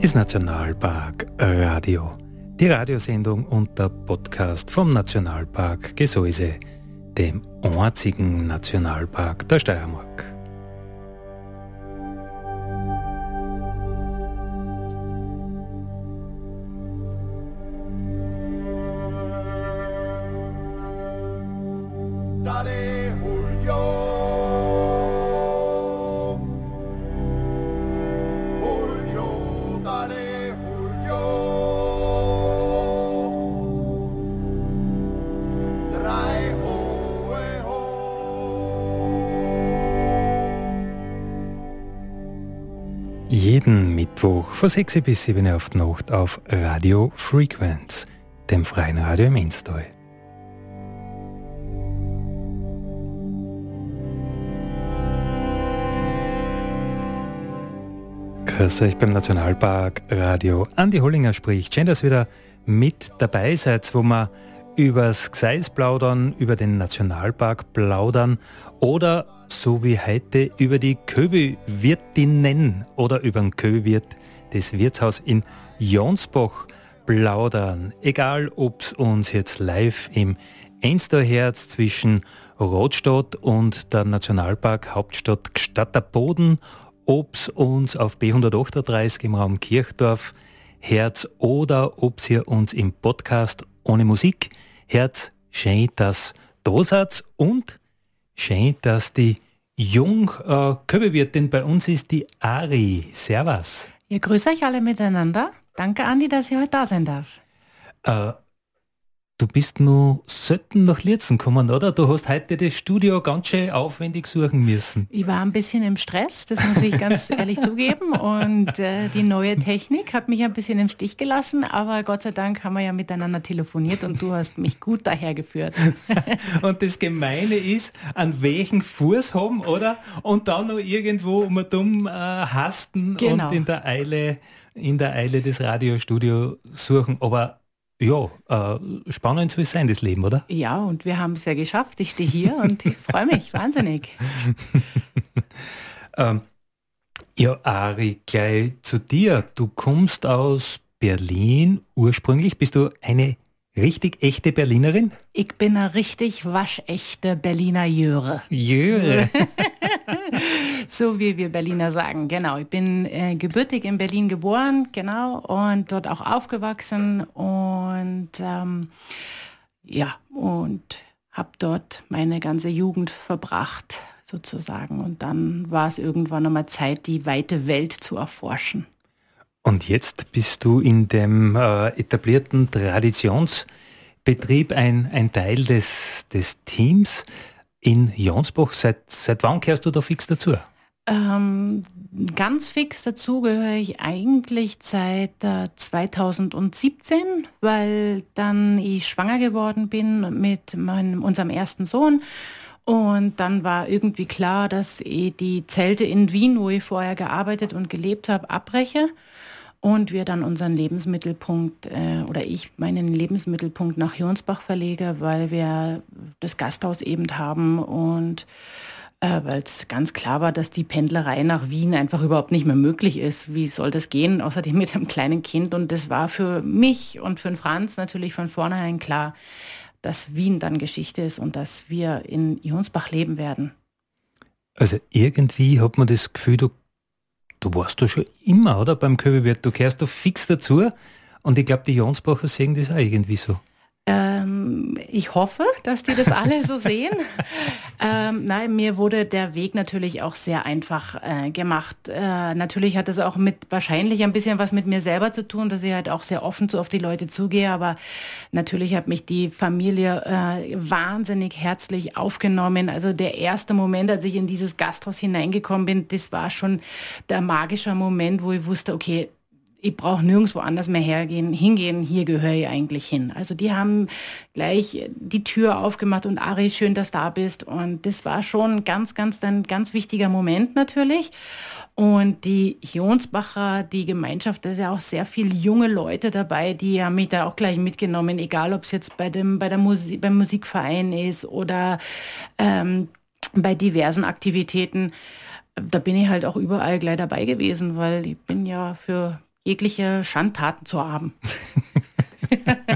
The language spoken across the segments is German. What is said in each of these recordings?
ist Nationalpark Radio. Die Radiosendung und der Podcast vom Nationalpark Gesäuse, dem einzigen Nationalpark der Steiermark. Von 6 bis 7 Uhr auf die Nacht auf Radio Frequenz, dem freien Radio im Install. Grüß euch beim Nationalpark Radio. Andi Hollinger spricht. Schön, dass ihr wieder mit dabei seid, wo wir übers Gseis plaudern, über den Nationalpark plaudern oder so wie heute über die Köbewirtinnen oder über den Köbewirt des Wirtshaus in Jonsbach plaudern. Egal, ob es uns jetzt live im Ensterherz zwischen Rotstadt und der Nationalpark Hauptstadt Gstatter Boden, ob es uns auf B138 im Raum Kirchdorf Herz oder ob ihr uns im Podcast ohne Musik Herz, schön, dass da seid und schön, dass die jung äh, Köbewirtin bei uns ist, die Ari. Servus. Ihr grüßt euch alle miteinander. Danke, Andi, dass ich heute da sein darf. Äh, Du bist nur selten nach Lierzen gekommen, oder? Du hast heute das Studio ganz schön aufwendig suchen müssen. Ich war ein bisschen im Stress, das muss ich ganz ehrlich zugeben. Und äh, die neue Technik hat mich ein bisschen im Stich gelassen, aber Gott sei Dank haben wir ja miteinander telefoniert und du hast mich gut dahergeführt. und das Gemeine ist, an welchen Fuß haben, oder? Und dann noch irgendwo um dumm äh, hasten genau. und in der Eile in der Eile des Radiostudio suchen. Aber ja, äh, spannend soll es sein, das Leben, oder? Ja, und wir haben es ja geschafft. Ich stehe hier und ich freue mich wahnsinnig. ähm, ja, Ari, gleich zu dir. Du kommst aus Berlin ursprünglich. Bist du eine richtig echte Berlinerin? Ich bin eine richtig waschechte Berliner Jöre. Jöre. so wie wir Berliner sagen, genau. Ich bin äh, gebürtig in Berlin geboren, genau, und dort auch aufgewachsen und ähm, ja, und habe dort meine ganze Jugend verbracht, sozusagen. Und dann war es irgendwann einmal Zeit, die weite Welt zu erforschen. Und jetzt bist du in dem äh, etablierten Traditionsbetrieb ein, ein Teil des, des Teams in Jonsbach. Seit, seit wann kehrst du da fix dazu? Ähm, ganz fix dazu gehöre ich eigentlich seit äh, 2017, weil dann ich schwanger geworden bin mit meinem, unserem ersten Sohn. Und dann war irgendwie klar, dass ich die Zelte in Wien, wo ich vorher gearbeitet und gelebt habe, abbreche und wir dann unseren Lebensmittelpunkt äh, oder ich meinen Lebensmittelpunkt nach Jonsbach verlege, weil wir das Gasthaus eben haben und äh, weil es ganz klar war, dass die Pendlerei nach Wien einfach überhaupt nicht mehr möglich ist. Wie soll das gehen, außerdem mit einem kleinen Kind? Und das war für mich und für den Franz natürlich von vornherein klar, dass Wien dann Geschichte ist und dass wir in Jonsbach leben werden. Also irgendwie hat man das Gefühl, du Du warst da schon immer, oder? Beim Köbewirt. Du kehrst da fix dazu. Und ich glaube, die Jonsbacher sehen das auch irgendwie so. Ähm, ich hoffe, dass die das alle so sehen. ähm, nein, mir wurde der Weg natürlich auch sehr einfach äh, gemacht. Äh, natürlich hat das auch mit wahrscheinlich ein bisschen was mit mir selber zu tun, dass ich halt auch sehr offen so auf die Leute zugehe. Aber natürlich hat mich die Familie äh, wahnsinnig herzlich aufgenommen. Also der erste Moment, als ich in dieses Gasthaus hineingekommen bin, das war schon der magische Moment, wo ich wusste, okay, ich brauche nirgendwo anders mehr hergehen, hingehen, hier gehöre ich eigentlich hin. Also die haben gleich die Tür aufgemacht und Ari, schön, dass du da bist. Und das war schon ganz, ganz, ein ganz wichtiger Moment natürlich. Und die Jonsbacher, die Gemeinschaft, da ist ja auch sehr viele junge Leute dabei, die haben mich da auch gleich mitgenommen, egal ob es jetzt bei dem, bei der Musik, beim Musikverein ist oder ähm, bei diversen Aktivitäten. Da bin ich halt auch überall gleich dabei gewesen, weil ich bin ja für jegliche Schandtaten zu haben.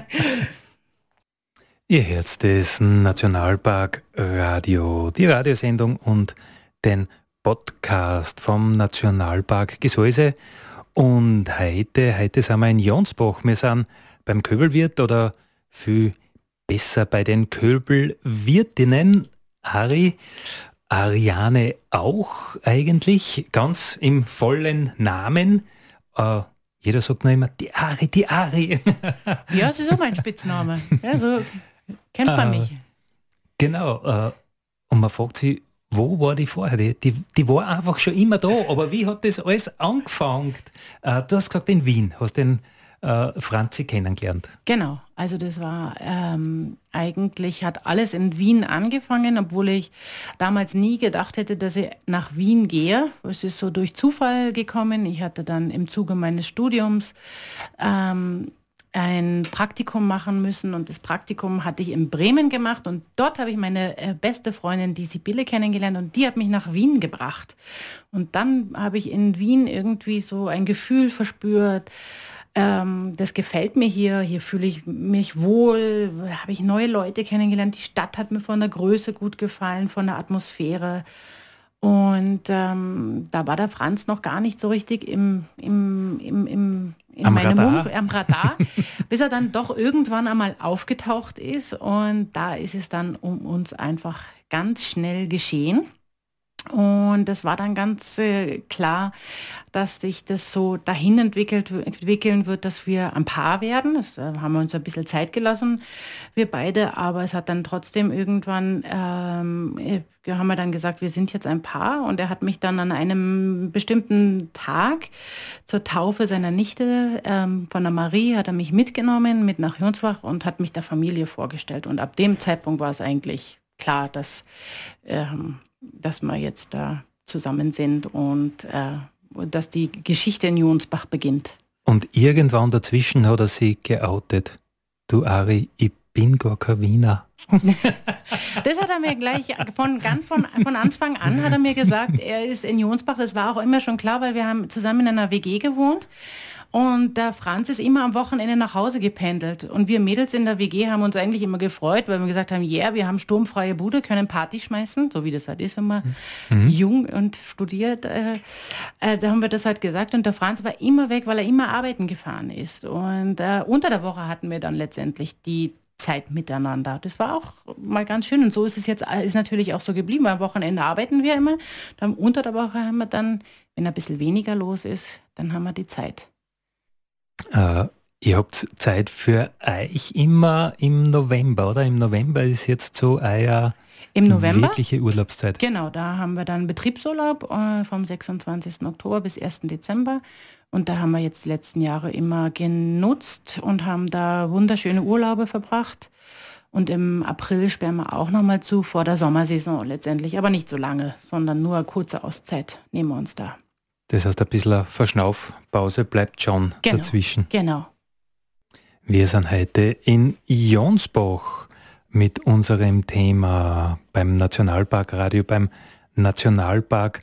Ihr hört das Nationalpark Radio, die Radiosendung und den Podcast vom Nationalpark Gesäuse. Und heute, heute sind wir in Jonsbach. Wir sind beim Köbelwirt oder viel besser bei den Köbelwirtinnen. Ari, Ariane auch eigentlich, ganz im vollen Namen. Äh, jeder sagt noch immer, die Ari, die Ari. Ja, das ist auch mein Spitzname. Ja, so kennt man äh, mich. Genau. Äh, und man fragt sich, wo war die vorher? Die, die, die, war einfach schon immer da, aber wie hat das alles angefangen? Äh, du hast gesagt, in Wien, hast den äh, Franzi kennengelernt. Genau, also das war ähm, eigentlich, hat alles in Wien angefangen, obwohl ich damals nie gedacht hätte, dass ich nach Wien gehe. Es ist so durch Zufall gekommen. Ich hatte dann im Zuge meines Studiums ähm, ein Praktikum machen müssen und das Praktikum hatte ich in Bremen gemacht und dort habe ich meine äh, beste Freundin, die Sibylle, kennengelernt und die hat mich nach Wien gebracht. Und dann habe ich in Wien irgendwie so ein Gefühl verspürt, ähm, das gefällt mir hier, hier fühle ich mich wohl, habe ich neue Leute kennengelernt. Die Stadt hat mir von der Größe gut gefallen, von der Atmosphäre. Und ähm, da war der Franz noch gar nicht so richtig im, im, im, im in am meinem Radar. Mund, am Radar, bis er dann doch irgendwann einmal aufgetaucht ist. Und da ist es dann um uns einfach ganz schnell geschehen. Und das war dann ganz äh, klar, dass sich das so dahin entwickelt, entwickeln wird, dass wir ein Paar werden. Das äh, haben wir uns ein bisschen Zeit gelassen, wir beide, aber es hat dann trotzdem irgendwann, ähm, äh, haben wir dann gesagt, wir sind jetzt ein Paar und er hat mich dann an einem bestimmten Tag zur Taufe seiner Nichte ähm, von der Marie, hat er mich mitgenommen mit nach Jonsbach und hat mich der Familie vorgestellt. Und ab dem Zeitpunkt war es eigentlich klar, dass ähm, dass wir jetzt da zusammen sind und äh, dass die Geschichte in Jonsbach beginnt. Und irgendwann dazwischen hat er sie geoutet. Du Ari, ich bin gar kein Wiener. das hat er mir gleich von ganz von, von Anfang an hat er mir gesagt, er ist in Jonsbach. Das war auch immer schon klar, weil wir haben zusammen in einer WG gewohnt. Und der Franz ist immer am Wochenende nach Hause gependelt. Und wir Mädels in der WG haben uns eigentlich immer gefreut, weil wir gesagt haben, ja, yeah, wir haben sturmfreie Bude, können Party schmeißen, so wie das halt ist, wenn man mhm. jung und studiert. Äh, äh, da haben wir das halt gesagt. Und der Franz war immer weg, weil er immer arbeiten gefahren ist. Und äh, unter der Woche hatten wir dann letztendlich die Zeit miteinander. Das war auch mal ganz schön. Und so ist es jetzt, ist natürlich auch so geblieben. Am Wochenende arbeiten wir immer. Dann unter der Woche haben wir dann, wenn ein bisschen weniger los ist, dann haben wir die Zeit. Äh, ihr habt Zeit für euch immer im November, oder? Im November ist jetzt so euer im November. Wirkliche Urlaubszeit. Genau, da haben wir dann Betriebsurlaub äh, vom 26. Oktober bis 1. Dezember. Und da haben wir jetzt die letzten Jahre immer genutzt und haben da wunderschöne Urlaube verbracht. Und im April sperren wir auch nochmal zu vor der Sommersaison letztendlich. Aber nicht so lange, sondern nur eine kurze Auszeit nehmen wir uns da. Das heißt, ein bisschen Verschnaufpause bleibt schon genau, dazwischen. Genau. Wir sind heute in Jonsbach mit unserem Thema beim Nationalpark Radio, beim Nationalpark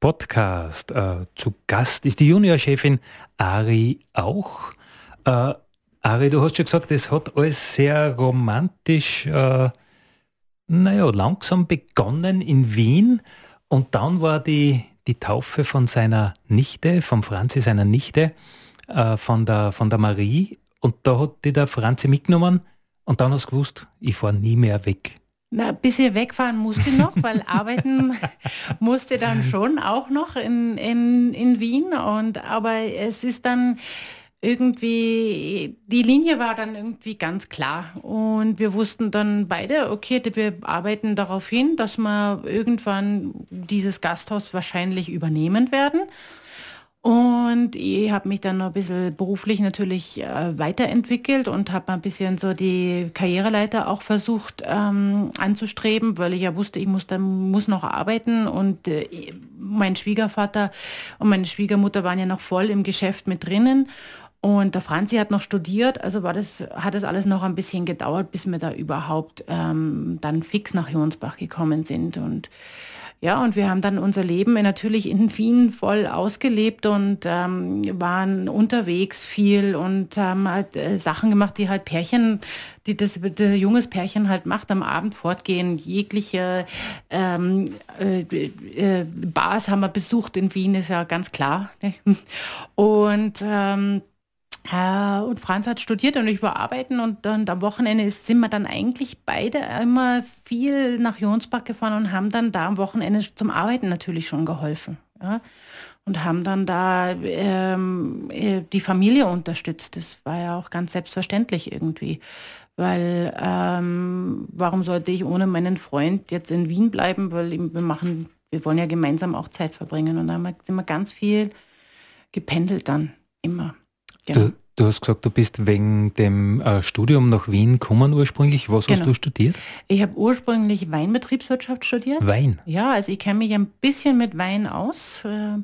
Podcast. Äh, zu Gast ist die Juniorchefin Ari auch. Äh, Ari, du hast schon gesagt, es hat alles sehr romantisch, äh, naja, langsam begonnen in Wien und dann war die die Taufe von seiner Nichte, vom Franzi seiner Nichte, äh, von, der, von der Marie. Und da hat die der Franzi mitgenommen und dann hast du gewusst, ich fahre nie mehr weg. Na, bis ihr wegfahren musste noch, weil arbeiten musste dann schon auch noch in, in, in Wien. Und, aber es ist dann irgendwie, die Linie war dann irgendwie ganz klar. Und wir wussten dann beide, okay, wir arbeiten darauf hin, dass wir irgendwann dieses Gasthaus wahrscheinlich übernehmen werden. Und ich habe mich dann noch ein bisschen beruflich natürlich äh, weiterentwickelt und habe ein bisschen so die Karriereleiter auch versucht ähm, anzustreben, weil ich ja wusste, ich muss, dann, muss noch arbeiten. Und äh, mein Schwiegervater und meine Schwiegermutter waren ja noch voll im Geschäft mit drinnen. Und der Franzi hat noch studiert, also war das, hat das alles noch ein bisschen gedauert, bis wir da überhaupt ähm, dann fix nach Jonsbach gekommen sind. Und ja, und wir haben dann unser Leben natürlich in Wien voll ausgelebt und ähm, waren unterwegs viel und haben halt äh, Sachen gemacht, die halt Pärchen, die das der junges Pärchen halt macht, am Abend fortgehen. Jegliche ähm, äh, äh, Bars haben wir besucht in Wien, ist ja ganz klar. Ne? Und ähm, äh, und Franz hat studiert und ich war arbeiten und dann am Wochenende sind wir dann eigentlich beide immer viel nach Jonsbach gefahren und haben dann da am Wochenende zum Arbeiten natürlich schon geholfen. Ja? Und haben dann da ähm, äh, die Familie unterstützt. Das war ja auch ganz selbstverständlich irgendwie. Weil ähm, warum sollte ich ohne meinen Freund jetzt in Wien bleiben? Weil wir machen, wir wollen ja gemeinsam auch Zeit verbringen. Und da sind wir ganz viel gependelt dann immer. Genau. Du, du, hast gesagt, du bist wegen dem äh, Studium nach Wien gekommen ursprünglich. Was genau. hast du studiert? Ich habe ursprünglich Weinbetriebswirtschaft studiert. Wein? Ja, also ich kenne mich ein bisschen mit Wein aus. Äh,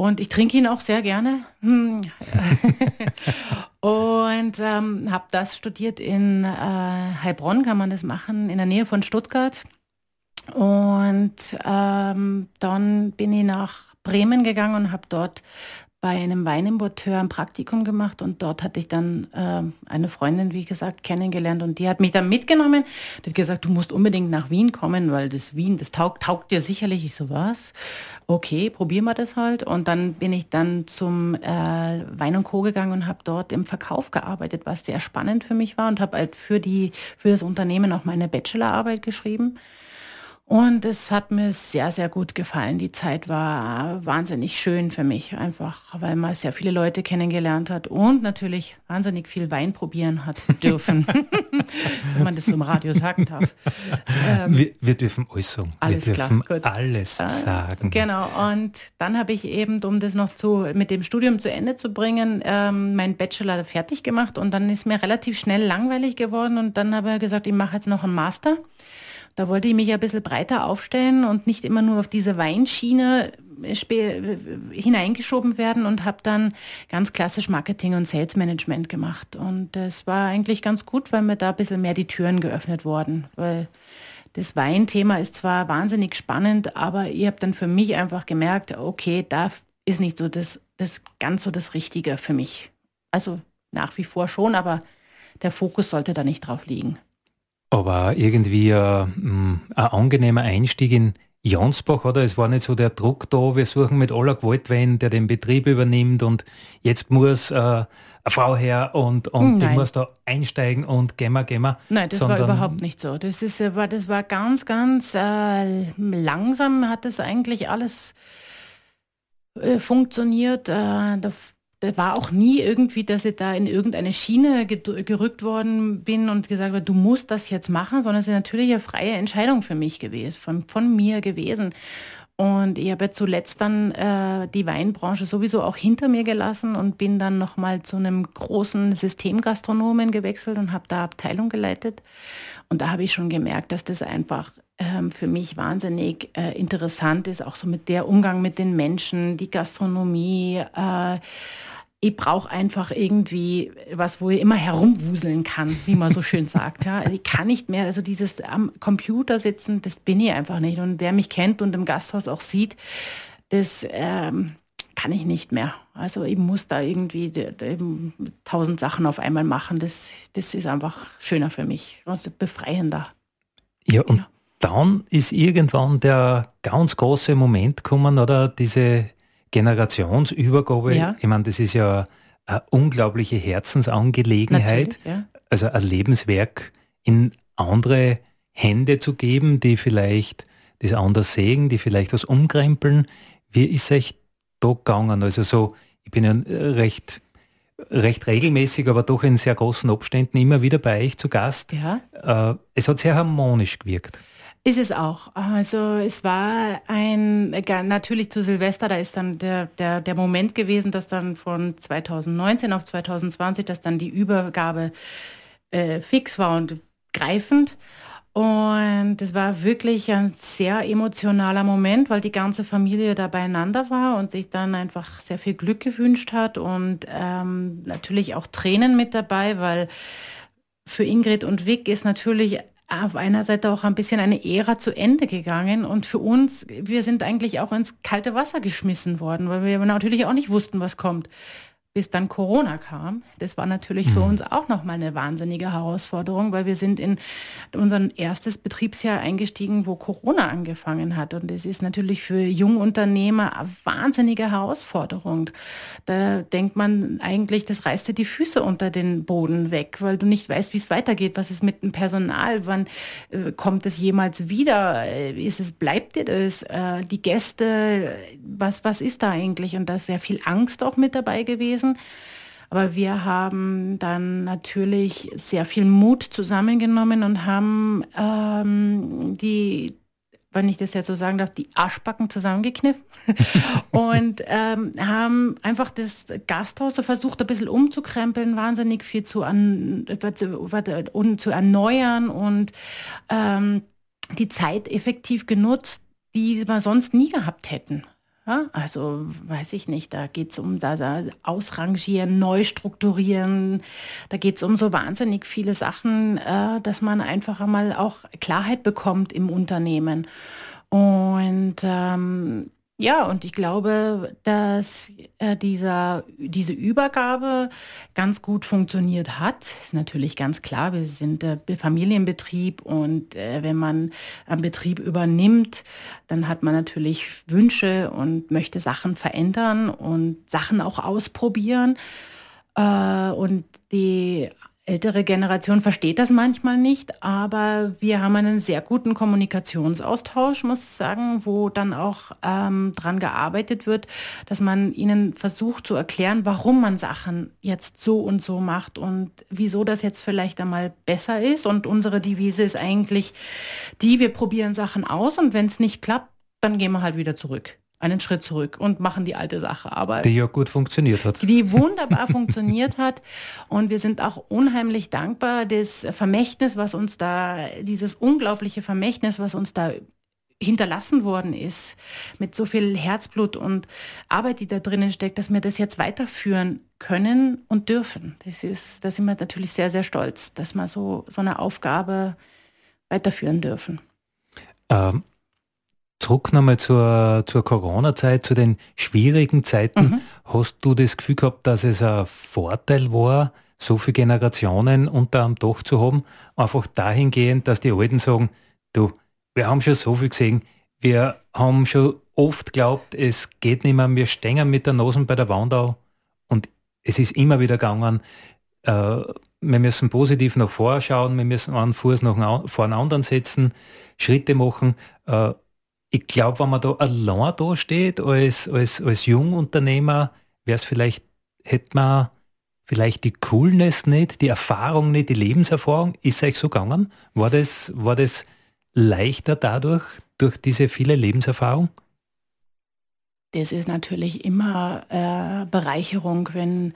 und ich trinke ihn auch sehr gerne. Hm. und ähm, habe das studiert in äh, Heilbronn, kann man das machen, in der Nähe von Stuttgart. Und ähm, dann bin ich nach Bremen gegangen und habe dort bei einem Weinimporteur ein Praktikum gemacht und dort hatte ich dann äh, eine Freundin, wie gesagt, kennengelernt und die hat mich dann mitgenommen. Die hat gesagt, du musst unbedingt nach Wien kommen, weil das Wien, das taugt, taugt dir sicherlich. Ich so, was? Okay, probieren wir das halt. Und dann bin ich dann zum äh, Wein und Co. gegangen und habe dort im Verkauf gearbeitet, was sehr spannend für mich war und habe halt für, die, für das Unternehmen auch meine Bachelorarbeit geschrieben. Und es hat mir sehr, sehr gut gefallen. Die Zeit war wahnsinnig schön für mich, einfach weil man sehr viele Leute kennengelernt hat und natürlich wahnsinnig viel Wein probieren hat dürfen, wenn man das so im Radio sagen darf. Ähm, wir, wir, dürfen alles sagen. Alles wir dürfen klar, alles äh, sagen. Genau, und dann habe ich eben, um das noch zu, mit dem Studium zu Ende zu bringen, ähm, meinen Bachelor fertig gemacht und dann ist mir relativ schnell langweilig geworden und dann habe ich gesagt, ich mache jetzt noch einen Master. Da wollte ich mich ein bisschen breiter aufstellen und nicht immer nur auf diese Weinschiene hineingeschoben werden und habe dann ganz klassisch Marketing und Sales Management gemacht. Und das war eigentlich ganz gut, weil mir da ein bisschen mehr die Türen geöffnet wurden. Weil das Weinthema ist zwar wahnsinnig spannend, aber ich habe dann für mich einfach gemerkt, okay, da ist nicht so das, das ganz so das Richtige für mich. Also nach wie vor schon, aber der Fokus sollte da nicht drauf liegen. Aber irgendwie ein, äh, ein angenehmer Einstieg in Jansbach, oder? Es war nicht so der Druck da, wir suchen mit aller Gewalt wen, der den Betrieb übernimmt und jetzt muss äh, eine Frau her und, und die muss da einsteigen und gehen wir, gehen wir. Nein, das war überhaupt nicht so. Das, ist, äh, war, das war ganz, ganz äh, langsam hat das eigentlich alles äh, funktioniert. Äh, da da war auch nie irgendwie, dass ich da in irgendeine Schiene gerückt worden bin und gesagt habe, du musst das jetzt machen, sondern es ist natürlich eine freie Entscheidung für mich gewesen, von, von mir gewesen. Und ich habe ja zuletzt dann äh, die Weinbranche sowieso auch hinter mir gelassen und bin dann nochmal zu einem großen Systemgastronomen gewechselt und habe da Abteilung geleitet. Und da habe ich schon gemerkt, dass das einfach ähm, für mich wahnsinnig äh, interessant ist, auch so mit der Umgang mit den Menschen, die Gastronomie. Äh, ich brauche einfach irgendwie was, wo ich immer herumwuseln kann, wie man so schön sagt. Ja. Also ich kann nicht mehr, also dieses am Computer sitzen, das bin ich einfach nicht. Und wer mich kennt und im Gasthaus auch sieht, das ähm, kann ich nicht mehr. Also ich muss da irgendwie tausend Sachen auf einmal machen. Das, das ist einfach schöner für mich und befreiender. Ja, und dann ist irgendwann der ganz große Moment gekommen, oder diese Generationsübergabe, ja. ich meine, das ist ja eine unglaubliche Herzensangelegenheit, ja. also ein Lebenswerk in andere Hände zu geben, die vielleicht das anders sehen, die vielleicht was umkrempeln. Wie ist euch da gegangen? Also so, ich bin ja recht, recht regelmäßig, aber doch in sehr großen Abständen immer wieder bei euch zu Gast. Ja. Äh, es hat sehr harmonisch gewirkt. Ist es auch. Also es war ein, natürlich zu Silvester, da ist dann der, der, der Moment gewesen, dass dann von 2019 auf 2020, dass dann die Übergabe äh, fix war und greifend. Und es war wirklich ein sehr emotionaler Moment, weil die ganze Familie da beieinander war und sich dann einfach sehr viel Glück gewünscht hat und ähm, natürlich auch Tränen mit dabei, weil für Ingrid und Vic ist natürlich auf einer Seite auch ein bisschen eine Ära zu Ende gegangen und für uns, wir sind eigentlich auch ins kalte Wasser geschmissen worden, weil wir natürlich auch nicht wussten, was kommt bis dann Corona kam. Das war natürlich für mhm. uns auch nochmal eine wahnsinnige Herausforderung, weil wir sind in unser erstes Betriebsjahr eingestiegen, wo Corona angefangen hat. Und das ist natürlich für Jungunternehmer eine wahnsinnige Herausforderung. Da denkt man eigentlich, das reißt dir die Füße unter den Boden weg, weil du nicht weißt, wie es weitergeht. Was ist mit dem Personal? Wann äh, kommt es jemals wieder? Äh, ist es, bleibt dir das? Äh, die Gäste, was, was ist da eigentlich? Und da ist sehr viel Angst auch mit dabei gewesen gewesen. Aber wir haben dann natürlich sehr viel Mut zusammengenommen und haben ähm, die, wenn ich das jetzt so sagen darf, die Arschbacken zusammengekniffen und ähm, haben einfach das Gasthaus so versucht, ein bisschen umzukrempeln, wahnsinnig viel zu, an, zu erneuern und ähm, die Zeit effektiv genutzt, die wir sonst nie gehabt hätten. Ja, also weiß ich nicht, da geht es um das Ausrangieren, Neustrukturieren, da geht es um so wahnsinnig viele Sachen, äh, dass man einfach einmal auch Klarheit bekommt im Unternehmen. Und ähm, ja, und ich glaube, dass äh, dieser, diese Übergabe ganz gut funktioniert hat. Ist natürlich ganz klar, wir sind äh, Familienbetrieb und äh, wenn man einen Betrieb übernimmt, dann hat man natürlich Wünsche und möchte Sachen verändern und Sachen auch ausprobieren. Äh, und die ältere Generation versteht das manchmal nicht, aber wir haben einen sehr guten Kommunikationsaustausch, muss ich sagen, wo dann auch ähm, dran gearbeitet wird, dass man ihnen versucht zu erklären, warum man Sachen jetzt so und so macht und wieso das jetzt vielleicht einmal besser ist. Und unsere Devise ist eigentlich die, wir probieren Sachen aus und wenn es nicht klappt, dann gehen wir halt wieder zurück einen Schritt zurück und machen die alte Sache. Aber die ja gut funktioniert hat. Die wunderbar funktioniert hat. Und wir sind auch unheimlich dankbar, das Vermächtnis, was uns da, dieses unglaubliche Vermächtnis, was uns da hinterlassen worden ist, mit so viel Herzblut und Arbeit, die da drinnen steckt, dass wir das jetzt weiterführen können und dürfen. Das ist, da sind wir natürlich sehr, sehr stolz, dass wir so, so eine Aufgabe weiterführen dürfen. Ähm, Zurück nochmal zur, zur Corona-Zeit, zu den schwierigen Zeiten. Mhm. Hast du das Gefühl gehabt, dass es ein Vorteil war, so viele Generationen unter einem Dach zu haben? Einfach dahingehend, dass die Alten sagen, du, wir haben schon so viel gesehen, wir haben schon oft geglaubt, es geht nicht mehr, wir stehen mit der Nase bei der Wand an und es ist immer wieder gegangen, äh, wir müssen positiv nach vorne schauen, wir müssen einen Fuß nach vor einen anderen setzen, Schritte machen. Äh, ich glaube, wenn man da allein da steht als, als, als Jungunternehmer, wäre es vielleicht, hätte man vielleicht die Coolness nicht, die Erfahrung nicht, die Lebenserfahrung. Ist euch so gegangen? War das, war das leichter dadurch, durch diese viele Lebenserfahrung? Das ist natürlich immer äh, Bereicherung, wenn,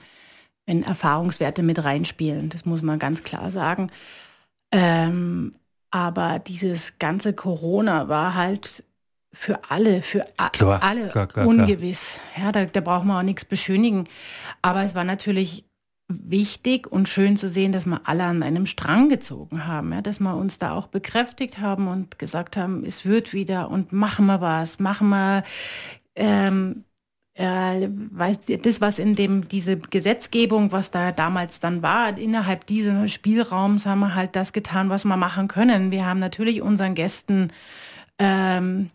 wenn Erfahrungswerte mit reinspielen. Das muss man ganz klar sagen. Ähm, aber dieses ganze Corona war halt für alle, für klar, alle klar, klar, ungewiss. Ja, da, da braucht man auch nichts beschönigen. Aber es war natürlich wichtig und schön zu sehen, dass wir alle an einem Strang gezogen haben, ja, dass wir uns da auch bekräftigt haben und gesagt haben, es wird wieder und machen wir was, machen wir ähm, äh, weiß, das, was in dem, diese Gesetzgebung, was da damals dann war, innerhalb dieses Spielraums haben wir halt das getan, was wir machen können. Wir haben natürlich unseren Gästen ähm,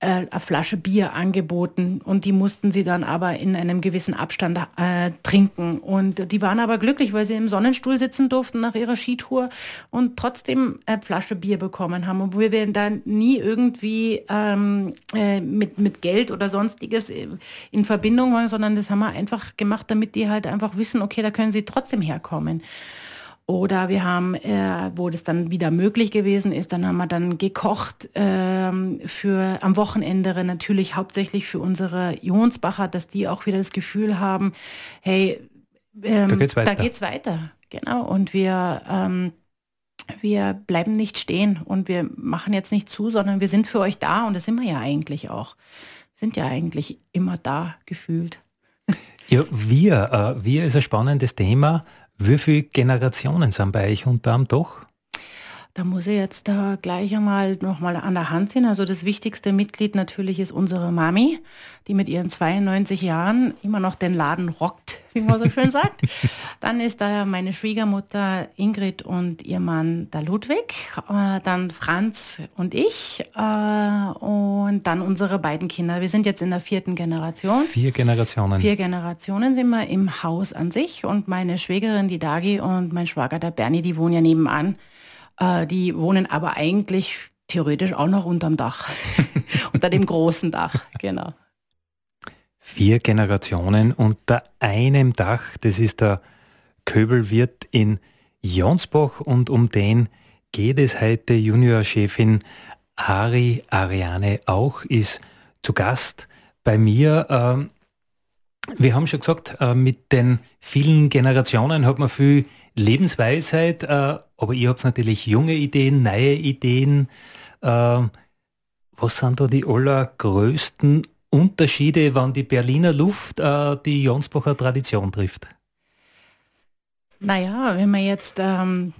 äh, eine Flasche Bier angeboten und die mussten sie dann aber in einem gewissen Abstand äh, trinken. Und die waren aber glücklich, weil sie im Sonnenstuhl sitzen durften nach ihrer Skitour und trotzdem eine Flasche Bier bekommen haben, obwohl wir dann nie irgendwie ähm, äh, mit, mit Geld oder sonstiges in Verbindung waren, sondern das haben wir einfach gemacht, damit die halt einfach wissen, okay, da können sie trotzdem herkommen. Oder wir haben, äh, wo das dann wieder möglich gewesen ist, dann haben wir dann gekocht ähm, für am Wochenende natürlich hauptsächlich für unsere Jonsbacher, dass die auch wieder das Gefühl haben, hey, ähm, da geht's weiter. Da geht's weiter. Genau. Und wir ähm, wir bleiben nicht stehen und wir machen jetzt nicht zu, sondern wir sind für euch da und das sind wir ja eigentlich auch. Wir sind ja eigentlich immer da gefühlt. Ja, wir, äh, wir ist ein spannendes Thema. Wie viele Generationen sind bei euch unterm Doch? Da muss ich jetzt da gleich einmal nochmal an der Hand ziehen. Also das wichtigste Mitglied natürlich ist unsere Mami, die mit ihren 92 Jahren immer noch den Laden rockt, wie man so schön sagt. Dann ist da meine Schwiegermutter Ingrid und ihr Mann der Ludwig, äh, dann Franz und ich äh, und dann unsere beiden Kinder. Wir sind jetzt in der vierten Generation. Vier Generationen. Vier Generationen sind wir im Haus an sich und meine Schwägerin, die Dagi und mein Schwager, der Bernie, die wohnen ja nebenan. Äh, die wohnen aber eigentlich theoretisch auch noch unterm Dach, unter dem großen Dach, genau. Vier Generationen unter einem Dach, das ist der Köbelwirt in Jonsbach und um den geht es heute. Juniorchefin Ari Ariane auch ist zu Gast bei mir. Ähm, wir haben schon gesagt, äh, mit den vielen Generationen hat man viel Lebensweisheit, äh, aber ihr habt natürlich junge Ideen, neue Ideen. Äh, was sind da die allergrößten Unterschiede, wann die Berliner Luft die Jonsbacher Tradition trifft? Naja, wenn wir jetzt ähm,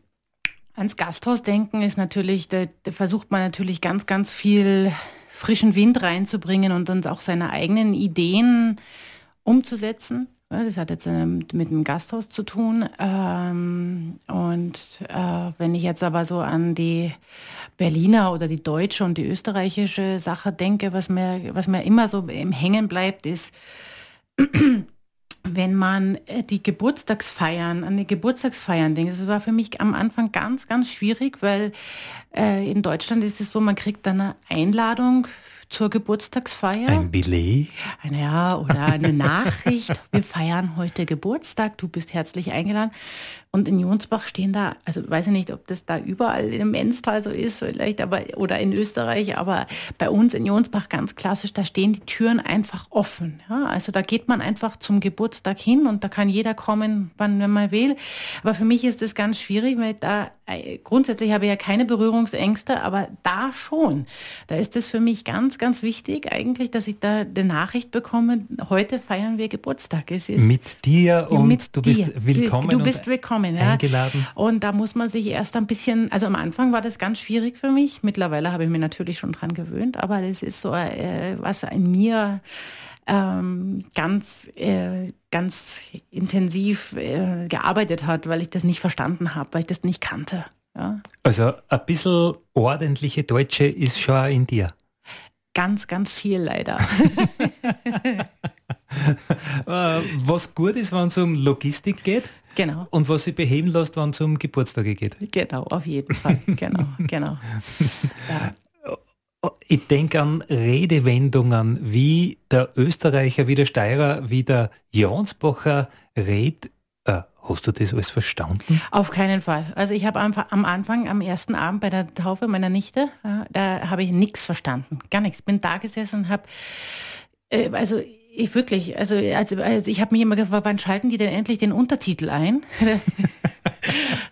ans Gasthaus denken, ist natürlich, da, da, versucht man natürlich ganz, ganz viel frischen Wind reinzubringen und uns auch seine eigenen Ideen umzusetzen. Das hat jetzt ähm, mit dem Gasthaus zu tun. Ähm, und äh, wenn ich jetzt aber so an die Berliner oder die deutsche und die österreichische Sache denke, was mir, was mir immer so im Hängen bleibt, ist, wenn man äh, die Geburtstagsfeiern, an die Geburtstagsfeiern denkt. Das war für mich am Anfang ganz, ganz schwierig, weil äh, in Deutschland ist es so, man kriegt dann eine Einladung zur Geburtstagsfeier. Ein Billet? Ja, oder eine Nachricht. Wir feiern heute Geburtstag, du bist herzlich eingeladen. Und in Jonsbach stehen da, also weiß ich nicht, ob das da überall im Enztal so ist, vielleicht, aber oder in Österreich, aber bei uns in Jonsbach ganz klassisch, da stehen die Türen einfach offen. Ja? Also da geht man einfach zum Geburtstag hin und da kann jeder kommen, wann wenn man will. Aber für mich ist das ganz schwierig, weil da äh, grundsätzlich habe ich ja keine Berührungsängste, aber da schon. Da ist es für mich ganz, ganz wichtig eigentlich, dass ich da die Nachricht bekomme, heute feiern wir Geburtstag. Es ist mit dir und mit du bist willkommen. Du bist willkommen gekommen. Ja. Eingeladen. Und da muss man sich erst ein bisschen, also am Anfang war das ganz schwierig für mich. Mittlerweile habe ich mir natürlich schon dran gewöhnt, aber das ist so, äh, was in mir ähm, ganz, äh, ganz intensiv äh, gearbeitet hat, weil ich das nicht verstanden habe, weil ich das nicht kannte. Ja. Also ein bisschen ordentliche Deutsche ist schon in dir. Ganz, ganz viel leider. Äh, was gut ist, wenn es um Logistik geht. Genau. Und was sie beheben lässt, wenn es um Geburtstage geht. Genau, auf jeden Fall. Genau, genau. Ja. Ich denke an Redewendungen, wie der Österreicher, wie der Steirer, wie der Jansbacher redet. Äh, hast du das alles verstanden? Auf keinen Fall. Also ich habe am Anfang, am ersten Abend bei der Taufe meiner Nichte, äh, da habe ich nichts verstanden. Gar nichts. Bin da gesessen und habe, also ich wirklich, also, also, also ich habe mich immer gefragt, wann schalten die denn endlich den Untertitel ein?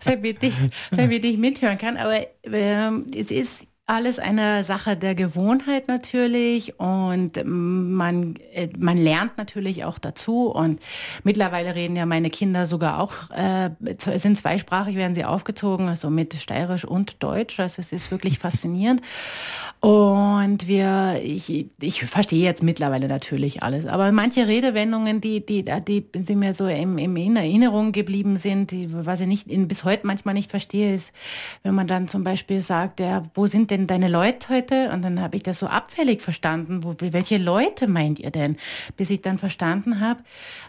damit, ich, damit ich mithören kann. Aber ähm, es ist alles eine Sache der Gewohnheit natürlich und man, äh, man lernt natürlich auch dazu und mittlerweile reden ja meine Kinder sogar auch, äh, sind zweisprachig, werden sie aufgezogen, also mit Steirisch und Deutsch, also es ist wirklich faszinierend und wir, ich, ich verstehe jetzt mittlerweile natürlich alles, aber manche Redewendungen, die, die, die sind mir so im, im in Erinnerung geblieben sind, die, was ich nicht, bis heute manchmal nicht verstehe, ist, wenn man dann zum Beispiel sagt, ja, wo sind denn denn deine Leute heute? Und dann habe ich das so abfällig verstanden. Wo, welche Leute meint ihr denn? Bis ich dann verstanden habe,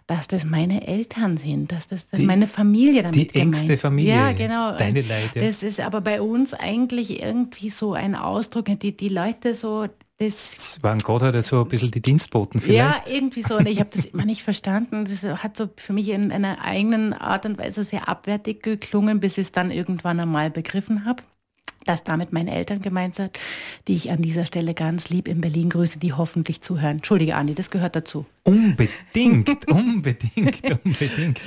dass das meine Eltern sind, dass das, dass die, meine Familie damit Die engste gemeint. Familie. Ja, genau. Deine Leute. Das ist aber bei uns eigentlich irgendwie so ein Ausdruck, die, die Leute so, das, das waren gerade halt so ein bisschen die Dienstboten vielleicht. Ja, irgendwie so. Und ich habe das immer nicht verstanden. Das hat so für mich in einer eigenen Art und Weise sehr abwertig geklungen, bis ich es dann irgendwann einmal begriffen habe dass damit meine Eltern gemeint sind, die ich an dieser Stelle ganz lieb in Berlin grüße, die hoffentlich zuhören. Entschuldige, Andi, das gehört dazu. Unbedingt, unbedingt, unbedingt.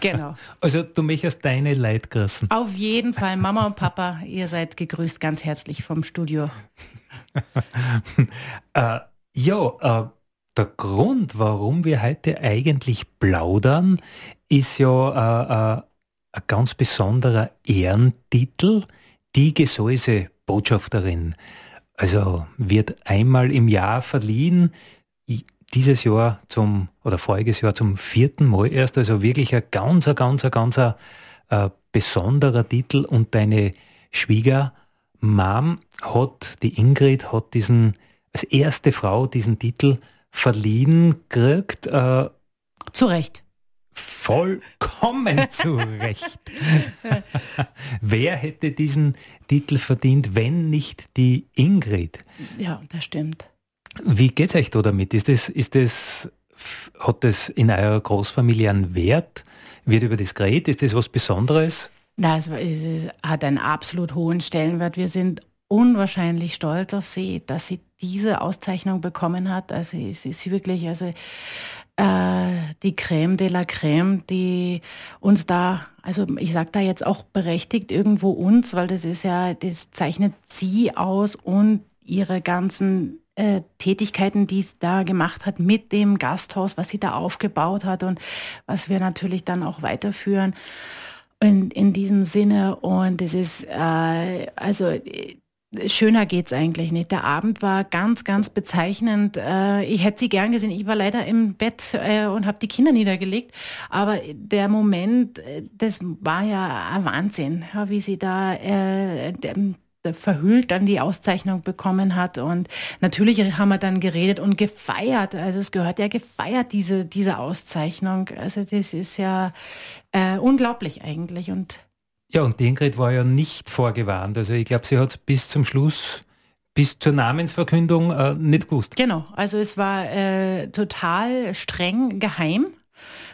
Genau. Also du möchtest deine Leid grüßen. Auf jeden Fall, Mama und Papa, ihr seid gegrüßt ganz herzlich vom Studio. äh, ja, äh, der Grund, warum wir heute eigentlich plaudern, ist ja äh, äh ein ganz besonderer Ehrentitel, die Gesäuse Botschafterin. Also wird einmal im Jahr verliehen, dieses Jahr zum, oder voriges Jahr zum vierten Mal erst, also wirklich ein ganz, ein ganz, ein ganz ein, äh, besonderer Titel und deine Schwiegermam hat, die Ingrid, hat diesen, als erste Frau diesen Titel verliehen gekriegt. Äh, Zu Recht. Vollkommen zu Recht. Wer hätte diesen Titel verdient, wenn nicht die Ingrid? Ja, das stimmt. Wie geht es euch da damit? Ist das, ist das, hat das in eurer Großfamilie einen Wert? Wird über das geredet? Ist das was Besonderes? Nein, es, es hat einen absolut hohen Stellenwert. Wir sind unwahrscheinlich stolz auf sie, dass sie diese Auszeichnung bekommen hat. Also es ist wirklich, also äh, die Creme de la Creme, die uns da, also ich sage da jetzt auch berechtigt irgendwo uns, weil das ist ja, das zeichnet sie aus und ihre ganzen äh, Tätigkeiten, die es da gemacht hat mit dem Gasthaus, was sie da aufgebaut hat und was wir natürlich dann auch weiterführen in, in diesem Sinne. Und es ist, äh, also Schöner geht's eigentlich nicht. Der Abend war ganz, ganz bezeichnend. Äh, ich hätte sie gern gesehen. Ich war leider im Bett äh, und habe die Kinder niedergelegt. Aber der Moment, äh, das war ja ein Wahnsinn, wie sie da verhüllt dann die Auszeichnung bekommen hat. Und natürlich haben wir dann geredet und gefeiert. Also es gehört ja gefeiert, diese, diese Auszeichnung. Also das ist ja unglaublich eigentlich. Und ja, und die Ingrid war ja nicht vorgewarnt. Also ich glaube, sie hat es bis zum Schluss, bis zur Namensverkündung äh, nicht gewusst. Genau, also es war äh, total streng geheim,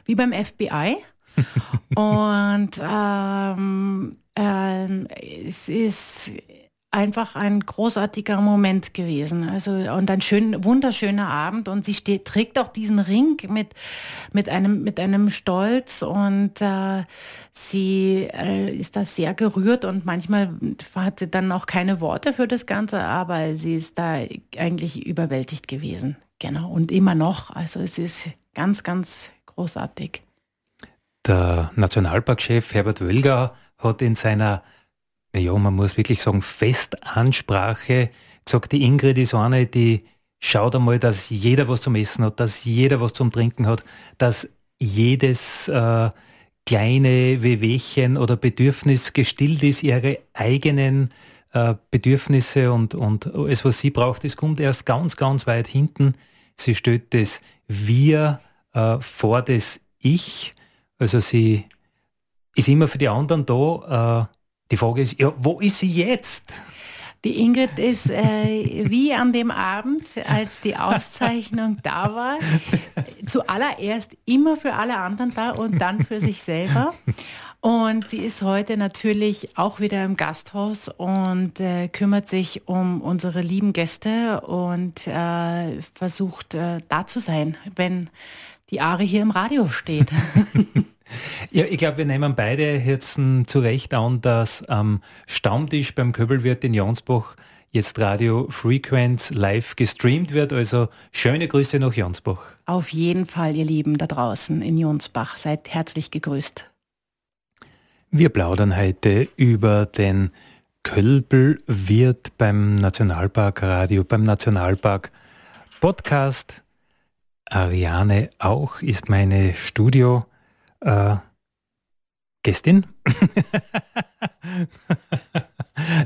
wie beim FBI. und ähm, äh, es ist einfach ein großartiger Moment gewesen. Also und ein schön, wunderschöner Abend und sie steht, trägt auch diesen Ring mit, mit, einem, mit einem Stolz und äh, sie äh, ist da sehr gerührt und manchmal hat sie dann auch keine Worte für das Ganze, aber sie ist da eigentlich überwältigt gewesen. Genau und immer noch. Also es ist ganz, ganz großartig. Der Nationalparkchef Herbert Wölger hat in seiner ja, man muss wirklich sagen, Festansprache gesagt, die Ingrid ist eine, die schaut einmal, dass jeder was zum Essen hat, dass jeder was zum Trinken hat, dass jedes äh, kleine Wehwehchen oder Bedürfnis gestillt ist, ihre eigenen äh, Bedürfnisse und, und alles, was sie braucht, das kommt erst ganz, ganz weit hinten. Sie stellt das Wir äh, vor das Ich. Also sie ist immer für die anderen da, äh, die Frage ist, ja, wo ist sie jetzt? Die Ingrid ist äh, wie an dem Abend, als die Auszeichnung da war, zuallererst immer für alle anderen da und dann für sich selber. Und sie ist heute natürlich auch wieder im Gasthaus und äh, kümmert sich um unsere lieben Gäste und äh, versucht äh, da zu sein, wenn die Ari hier im Radio steht. Ja, ich glaube, wir nehmen beide jetzt zu Recht an, dass am Stammtisch beim Köbelwirt in Jonsbach jetzt Radio Frequenz live gestreamt wird. Also schöne Grüße nach Jonsbach. Auf jeden Fall, ihr Lieben da draußen in Jonsbach. Seid herzlich gegrüßt. Wir plaudern heute über den Kölbelwirt beim Nationalpark Radio, beim Nationalpark Podcast. Ariane auch ist meine Studio äh, Gästin.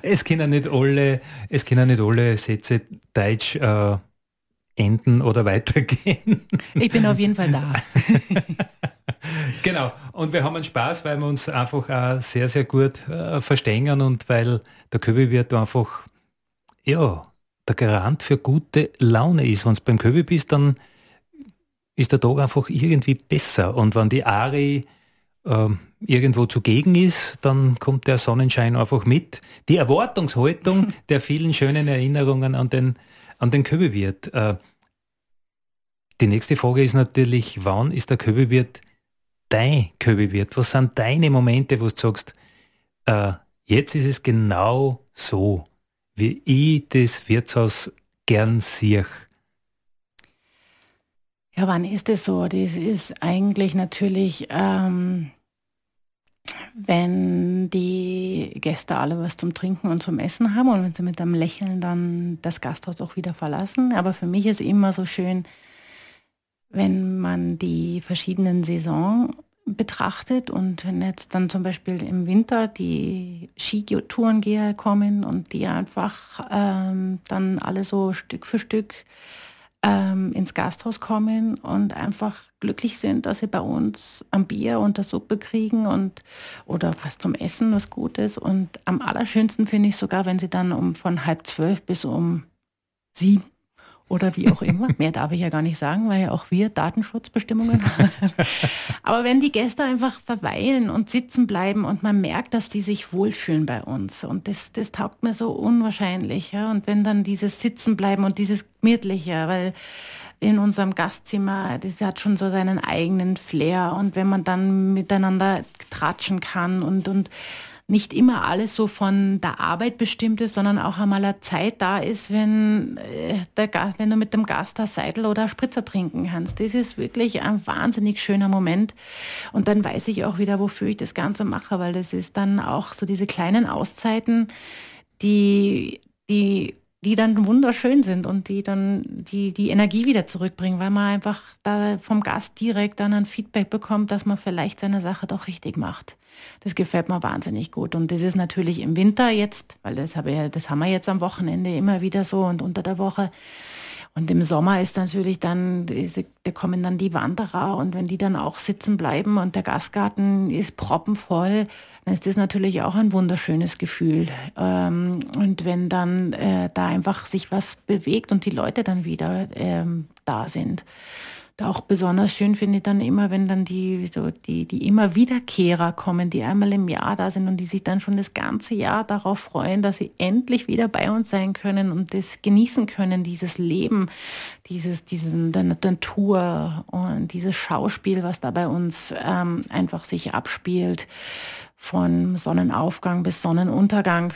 es können nicht alle, es können nicht alle Sätze Deutsch äh, enden oder weitergehen. Ich bin auf jeden Fall da. genau. Und wir haben einen Spaß, weil wir uns einfach auch sehr, sehr gut äh, verstehen und weil der Köbi wird einfach, ja, der Garant für gute Laune ist. Wenn du beim Köbi bist, dann ist der Tag einfach irgendwie besser. Und wenn die Ari äh, irgendwo zugegen ist, dann kommt der Sonnenschein einfach mit. Die Erwartungshaltung der vielen schönen Erinnerungen an den, an den Köbewirt. Äh, die nächste Frage ist natürlich, wann ist der Köbewirt dein Köbewirt? Was sind deine Momente, wo du sagst, äh, jetzt ist es genau so, wie ich das Wirtshaus gern sehe? Ja, wann ist es so? Das ist eigentlich natürlich, ähm, wenn die Gäste alle was zum Trinken und zum Essen haben und wenn sie mit einem Lächeln dann das Gasthaus auch wieder verlassen. Aber für mich ist immer so schön, wenn man die verschiedenen Saison betrachtet und wenn jetzt dann zum Beispiel im Winter die Skitourengeher kommen und die einfach ähm, dann alle so Stück für Stück ähm, ins Gasthaus kommen und einfach glücklich sind, dass sie bei uns am Bier und der Suppe kriegen und oder was zum Essen, was Gutes. Und am allerschönsten finde ich sogar, wenn sie dann um von halb zwölf bis um sieben oder wie auch immer. Mehr darf ich ja gar nicht sagen, weil ja auch wir Datenschutzbestimmungen haben. Aber wenn die Gäste einfach verweilen und sitzen bleiben und man merkt, dass die sich wohlfühlen bei uns und das, das taugt mir so unwahrscheinlich. Ja? Und wenn dann dieses Sitzen bleiben und dieses Gemütliche, weil in unserem Gastzimmer, das hat schon so seinen eigenen Flair und wenn man dann miteinander tratschen kann und, und nicht immer alles so von der Arbeit bestimmt ist, sondern auch einmal eine Zeit da ist, wenn, äh, der, wenn du mit dem Gast ein Seidel oder Spritzer trinken kannst. Das ist wirklich ein wahnsinnig schöner Moment. Und dann weiß ich auch wieder, wofür ich das Ganze mache, weil das ist dann auch so diese kleinen Auszeiten, die, die die dann wunderschön sind und die dann die, die Energie wieder zurückbringen, weil man einfach da vom Gast direkt dann ein Feedback bekommt, dass man vielleicht seine Sache doch richtig macht. Das gefällt mir wahnsinnig gut. Und das ist natürlich im Winter jetzt, weil das, habe ich, das haben wir jetzt am Wochenende immer wieder so und unter der Woche und im Sommer ist natürlich dann, da kommen dann die Wanderer und wenn die dann auch sitzen bleiben und der Gastgarten ist proppenvoll, dann ist das natürlich auch ein wunderschönes Gefühl. Ähm, und wenn dann äh, da einfach sich was bewegt und die Leute dann wieder ähm, da sind auch besonders schön finde ich dann immer, wenn dann die, so die, die immer Wiederkehrer kommen, die einmal im Jahr da sind und die sich dann schon das ganze Jahr darauf freuen, dass sie endlich wieder bei uns sein können und das genießen können, dieses Leben, dieses, diesen, der Natur und dieses Schauspiel, was da bei uns ähm, einfach sich abspielt, von Sonnenaufgang bis Sonnenuntergang.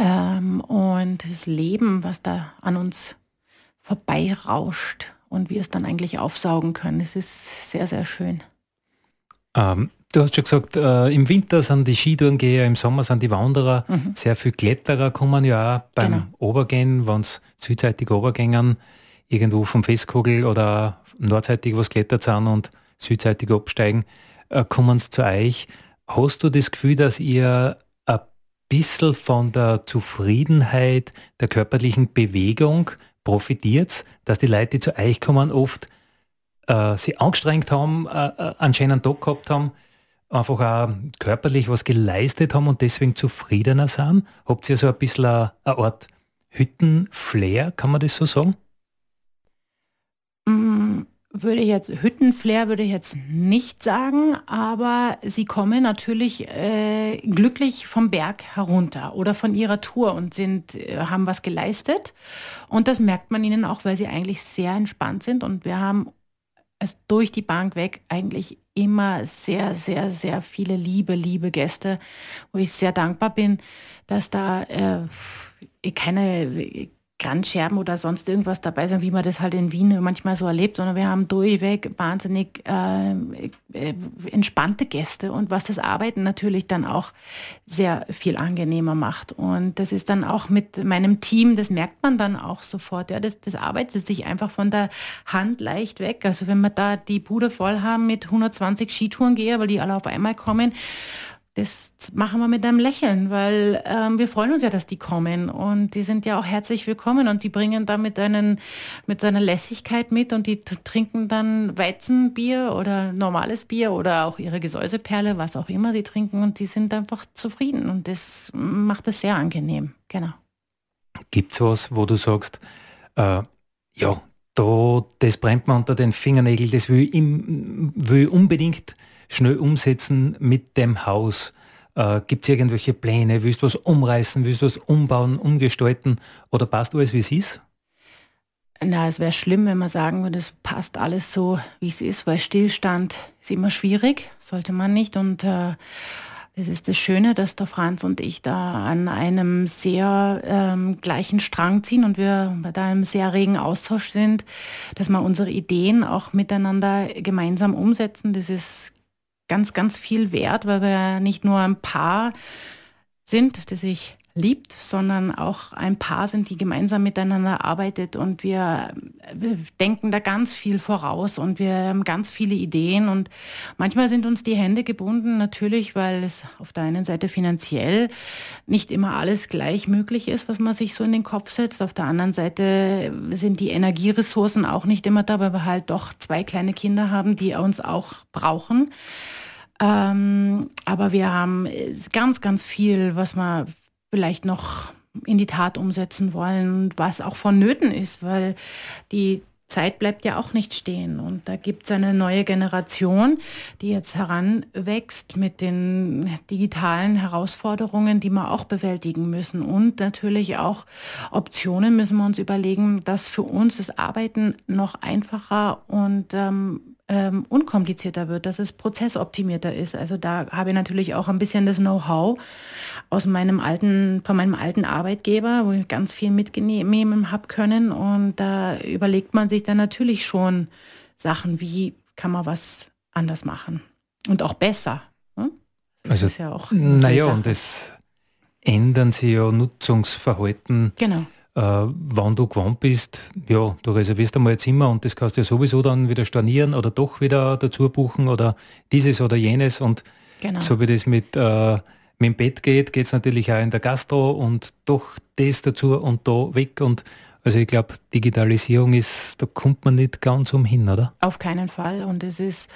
Ähm, und das Leben, was da an uns vorbeirauscht und wir es dann eigentlich aufsaugen können. Es ist sehr, sehr schön. Ähm, du hast schon gesagt, äh, im Winter sind die Skitourengeher, im Sommer sind die Wanderer, mhm. sehr viele Kletterer kommen ja auch beim genau. Obergehen, wenn es südseitig Obergängern irgendwo vom Festkugel oder nordseitig was klettert sind und südseitig absteigen, äh, kommen sie zu euch. Hast du das Gefühl, dass ihr ein bisschen von der Zufriedenheit der körperlichen Bewegung profitiert, dass die Leute, die zu euch kommen, oft äh, sie angestrengt haben, äh, äh, einen schönen Tag gehabt haben, einfach auch körperlich was geleistet haben und deswegen zufriedener sind? Habt ihr so ein bisschen eine, eine Art Hüttenflair, kann man das so sagen? Würde jetzt Hüttenflair würde ich jetzt nicht sagen, aber sie kommen natürlich äh, glücklich vom Berg herunter oder von ihrer Tour und sind äh, haben was geleistet. Und das merkt man ihnen auch, weil sie eigentlich sehr entspannt sind. Und wir haben es durch die Bank weg eigentlich immer sehr sehr sehr viele liebe liebe Gäste, wo ich sehr dankbar bin, dass da äh, keine Grandscherben oder sonst irgendwas dabei sind, wie man das halt in Wien manchmal so erlebt, sondern wir haben durchweg wahnsinnig äh, äh, entspannte Gäste und was das Arbeiten natürlich dann auch sehr viel angenehmer macht. Und das ist dann auch mit meinem Team, das merkt man dann auch sofort. Ja, das, das arbeitet sich einfach von der Hand leicht weg. Also wenn wir da die Bude voll haben mit 120 Skitourengeher, weil die alle auf einmal kommen, das machen wir mit einem Lächeln, weil ähm, wir freuen uns ja, dass die kommen und die sind ja auch herzlich willkommen und die bringen da mit, einen, mit seiner Lässigkeit mit und die trinken dann Weizenbier oder normales Bier oder auch ihre Gesäuseperle, was auch immer sie trinken und die sind einfach zufrieden und das macht es sehr angenehm. Genau. Gibt es was, wo du sagst, äh, ja, da, das brennt mir unter den Fingernägeln, das will ich, will unbedingt schnell umsetzen mit dem Haus. Äh, Gibt es irgendwelche Pläne? Willst du was umreißen? Willst du was umbauen, umgestalten? Oder passt alles, wie es ist? Na, es wäre schlimm, wenn man sagen würde, es passt alles so, wie es ist, weil Stillstand ist immer schwierig, sollte man nicht. Und äh, das ist das Schöne, dass der Franz und ich da an einem sehr ähm, gleichen Strang ziehen und wir bei einem sehr regen Austausch sind, dass wir unsere Ideen auch miteinander gemeinsam umsetzen. Das ist ganz, ganz viel wert, weil wir nicht nur ein Paar sind, das ich liebt, sondern auch ein Paar sind, die gemeinsam miteinander arbeitet und wir, wir, denken da ganz viel voraus und wir haben ganz viele Ideen und manchmal sind uns die Hände gebunden, natürlich, weil es auf der einen Seite finanziell nicht immer alles gleich möglich ist, was man sich so in den Kopf setzt. Auf der anderen Seite sind die Energieressourcen auch nicht immer da, weil wir halt doch zwei kleine Kinder haben, die uns auch brauchen. Ähm, aber wir haben ganz, ganz viel, was man vielleicht noch in die Tat umsetzen wollen, was auch vonnöten ist, weil die Zeit bleibt ja auch nicht stehen. Und da gibt es eine neue Generation, die jetzt heranwächst mit den digitalen Herausforderungen, die wir auch bewältigen müssen. Und natürlich auch Optionen müssen wir uns überlegen, dass für uns das Arbeiten noch einfacher und ähm, ähm, unkomplizierter wird, dass es prozessoptimierter ist. Also da habe ich natürlich auch ein bisschen das Know-how aus meinem alten, von meinem alten Arbeitgeber, wo ich ganz viel mitnehmen habe können. Und da überlegt man sich dann natürlich schon Sachen, wie kann man was anders machen und auch besser. Ne? Das also, ist ja auch. Naja, und es ändern sich ja Nutzungsverhalten. Genau äh, wann du gewohnt bist, ja, du reservierst einmal ein Zimmer und das kannst du ja sowieso dann wieder stornieren oder doch wieder dazu buchen oder dieses oder jenes und genau. so wie das mit, äh, mit dem Bett geht, geht es natürlich auch in der Gastro und doch das dazu und da weg und also ich glaube, Digitalisierung ist, da kommt man nicht ganz umhin, oder? Auf keinen Fall und es ist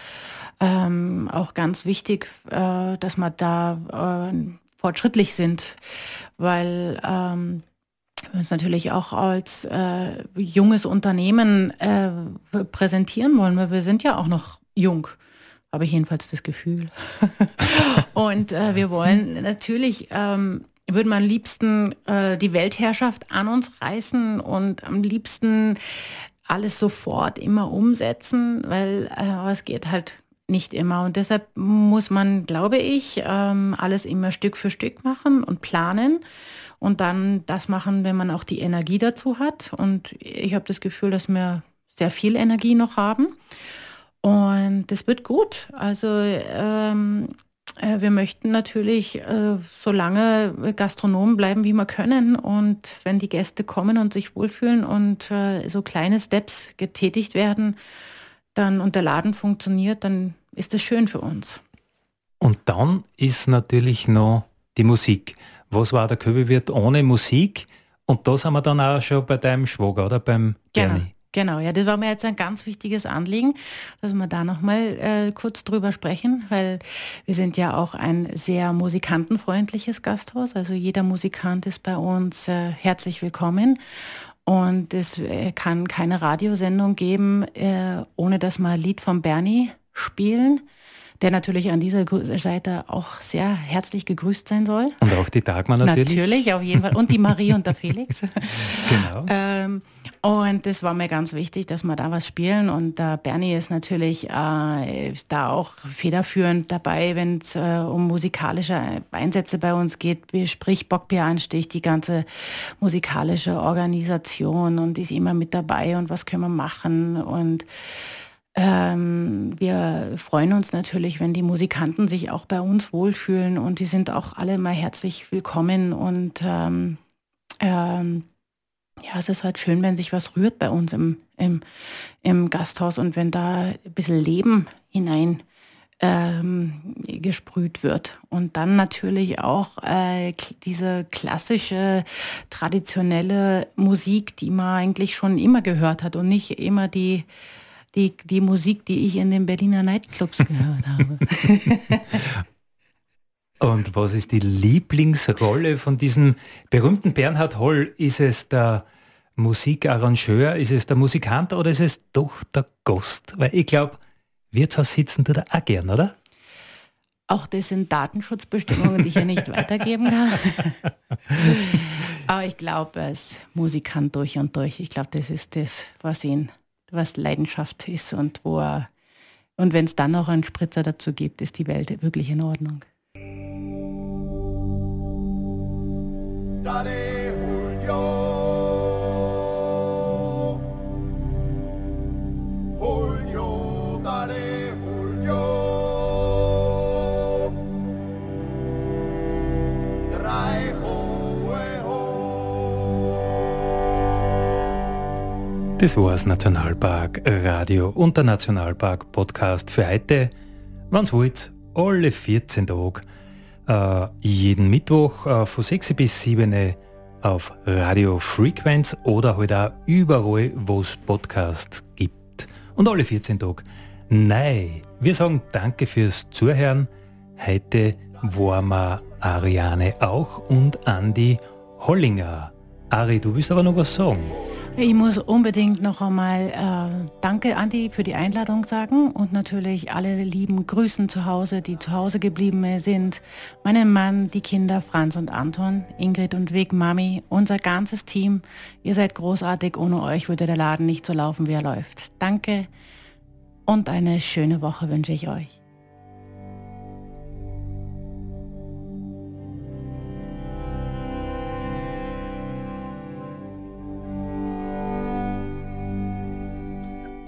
ähm, auch ganz wichtig, äh, dass wir da äh, fortschrittlich sind, weil ähm, wir uns natürlich auch als äh, junges Unternehmen äh, präsentieren wollen, weil wir sind ja auch noch jung, habe ich jedenfalls das Gefühl. und äh, wir wollen natürlich, ähm, würden wir am liebsten äh, die Weltherrschaft an uns reißen und am liebsten alles sofort immer umsetzen, weil äh, es geht halt nicht immer. Und deshalb muss man, glaube ich, ähm, alles immer Stück für Stück machen und planen und dann das machen, wenn man auch die Energie dazu hat. Und ich habe das Gefühl, dass wir sehr viel Energie noch haben. Und das wird gut. Also ähm, äh, wir möchten natürlich äh, so lange Gastronomen bleiben, wie wir können. Und wenn die Gäste kommen und sich wohlfühlen und äh, so kleine Steps getätigt werden, dann und der Laden funktioniert, dann ist das schön für uns. Und dann ist natürlich noch die Musik was war der Köbelwirt ohne Musik? Und da sind wir dann auch schon bei deinem Schwager, oder beim genau. Bernie. Genau, ja, das war mir jetzt ein ganz wichtiges Anliegen, dass wir da nochmal äh, kurz drüber sprechen, weil wir sind ja auch ein sehr musikantenfreundliches Gasthaus. Also jeder Musikant ist bei uns äh, herzlich willkommen. Und es äh, kann keine Radiosendung geben, äh, ohne dass wir ein Lied von Bernie spielen der natürlich an dieser Seite auch sehr herzlich gegrüßt sein soll. Und auch die Dagmar natürlich. Natürlich, auf jeden Fall. Und die Marie und der Felix. genau. Ähm, und das war mir ganz wichtig, dass wir da was spielen. Und äh, Bernie ist natürlich äh, da auch federführend dabei, wenn es äh, um musikalische Einsätze bei uns geht, sprich Bockbieranstich, die ganze musikalische Organisation und ist immer mit dabei und was können wir machen und ähm, wir freuen uns natürlich, wenn die Musikanten sich auch bei uns wohlfühlen und die sind auch alle mal herzlich willkommen und ähm, ähm, ja, es ist halt schön, wenn sich was rührt bei uns im, im, im Gasthaus und wenn da ein bisschen Leben hinein ähm, gesprüht wird. Und dann natürlich auch äh, diese klassische, traditionelle Musik, die man eigentlich schon immer gehört hat und nicht immer die die, die Musik, die ich in den Berliner Nightclubs gehört habe. Und was ist die Lieblingsrolle von diesem berühmten Bernhard Holl? Ist es der Musikarrangeur, ist es der Musikant oder ist es doch der Gast? Weil ich glaube, Wirtshaus sitzen tut er auch gern, oder? Auch das sind Datenschutzbestimmungen, die ich ja nicht weitergeben kann. Aber ich glaube, als Musikant durch und durch, ich glaube, das ist das, was ihn, was Leidenschaft ist und wo er, und wenn es dann noch einen Spritzer dazu gibt, ist die Welt wirklich in Ordnung. Daddy, Das war das Nationalpark Radio und der Nationalpark Podcast für heute. Wenn es wollt, alle 14 Tage, äh, jeden Mittwoch äh, von 6 bis 7 auf Radio Frequenz oder halt auch überall, wo es Podcasts gibt. Und alle 14 Tage. Nein, wir sagen danke fürs Zuhören. Heute waren wir Ariane auch und Andi Hollinger. Ari, du willst aber noch was sagen? Ich muss unbedingt noch einmal äh, Danke, Andi, für die Einladung sagen und natürlich alle lieben Grüßen zu Hause, die zu Hause geblieben sind. Meinen Mann, die Kinder Franz und Anton, Ingrid und Weg, Mami, unser ganzes Team. Ihr seid großartig. Ohne euch würde der Laden nicht so laufen, wie er läuft. Danke und eine schöne Woche wünsche ich euch.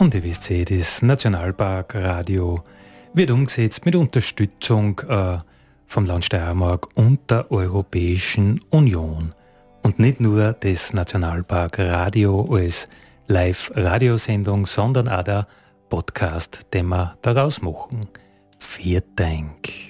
Und ihr wisst eh, das Nationalpark Radio wird umgesetzt mit Unterstützung äh, vom Land Steiermark und der Europäischen Union. Und nicht nur das Nationalpark Radio als Live-Radiosendung, sondern auch der Podcast, den wir daraus machen. Vielen Dank.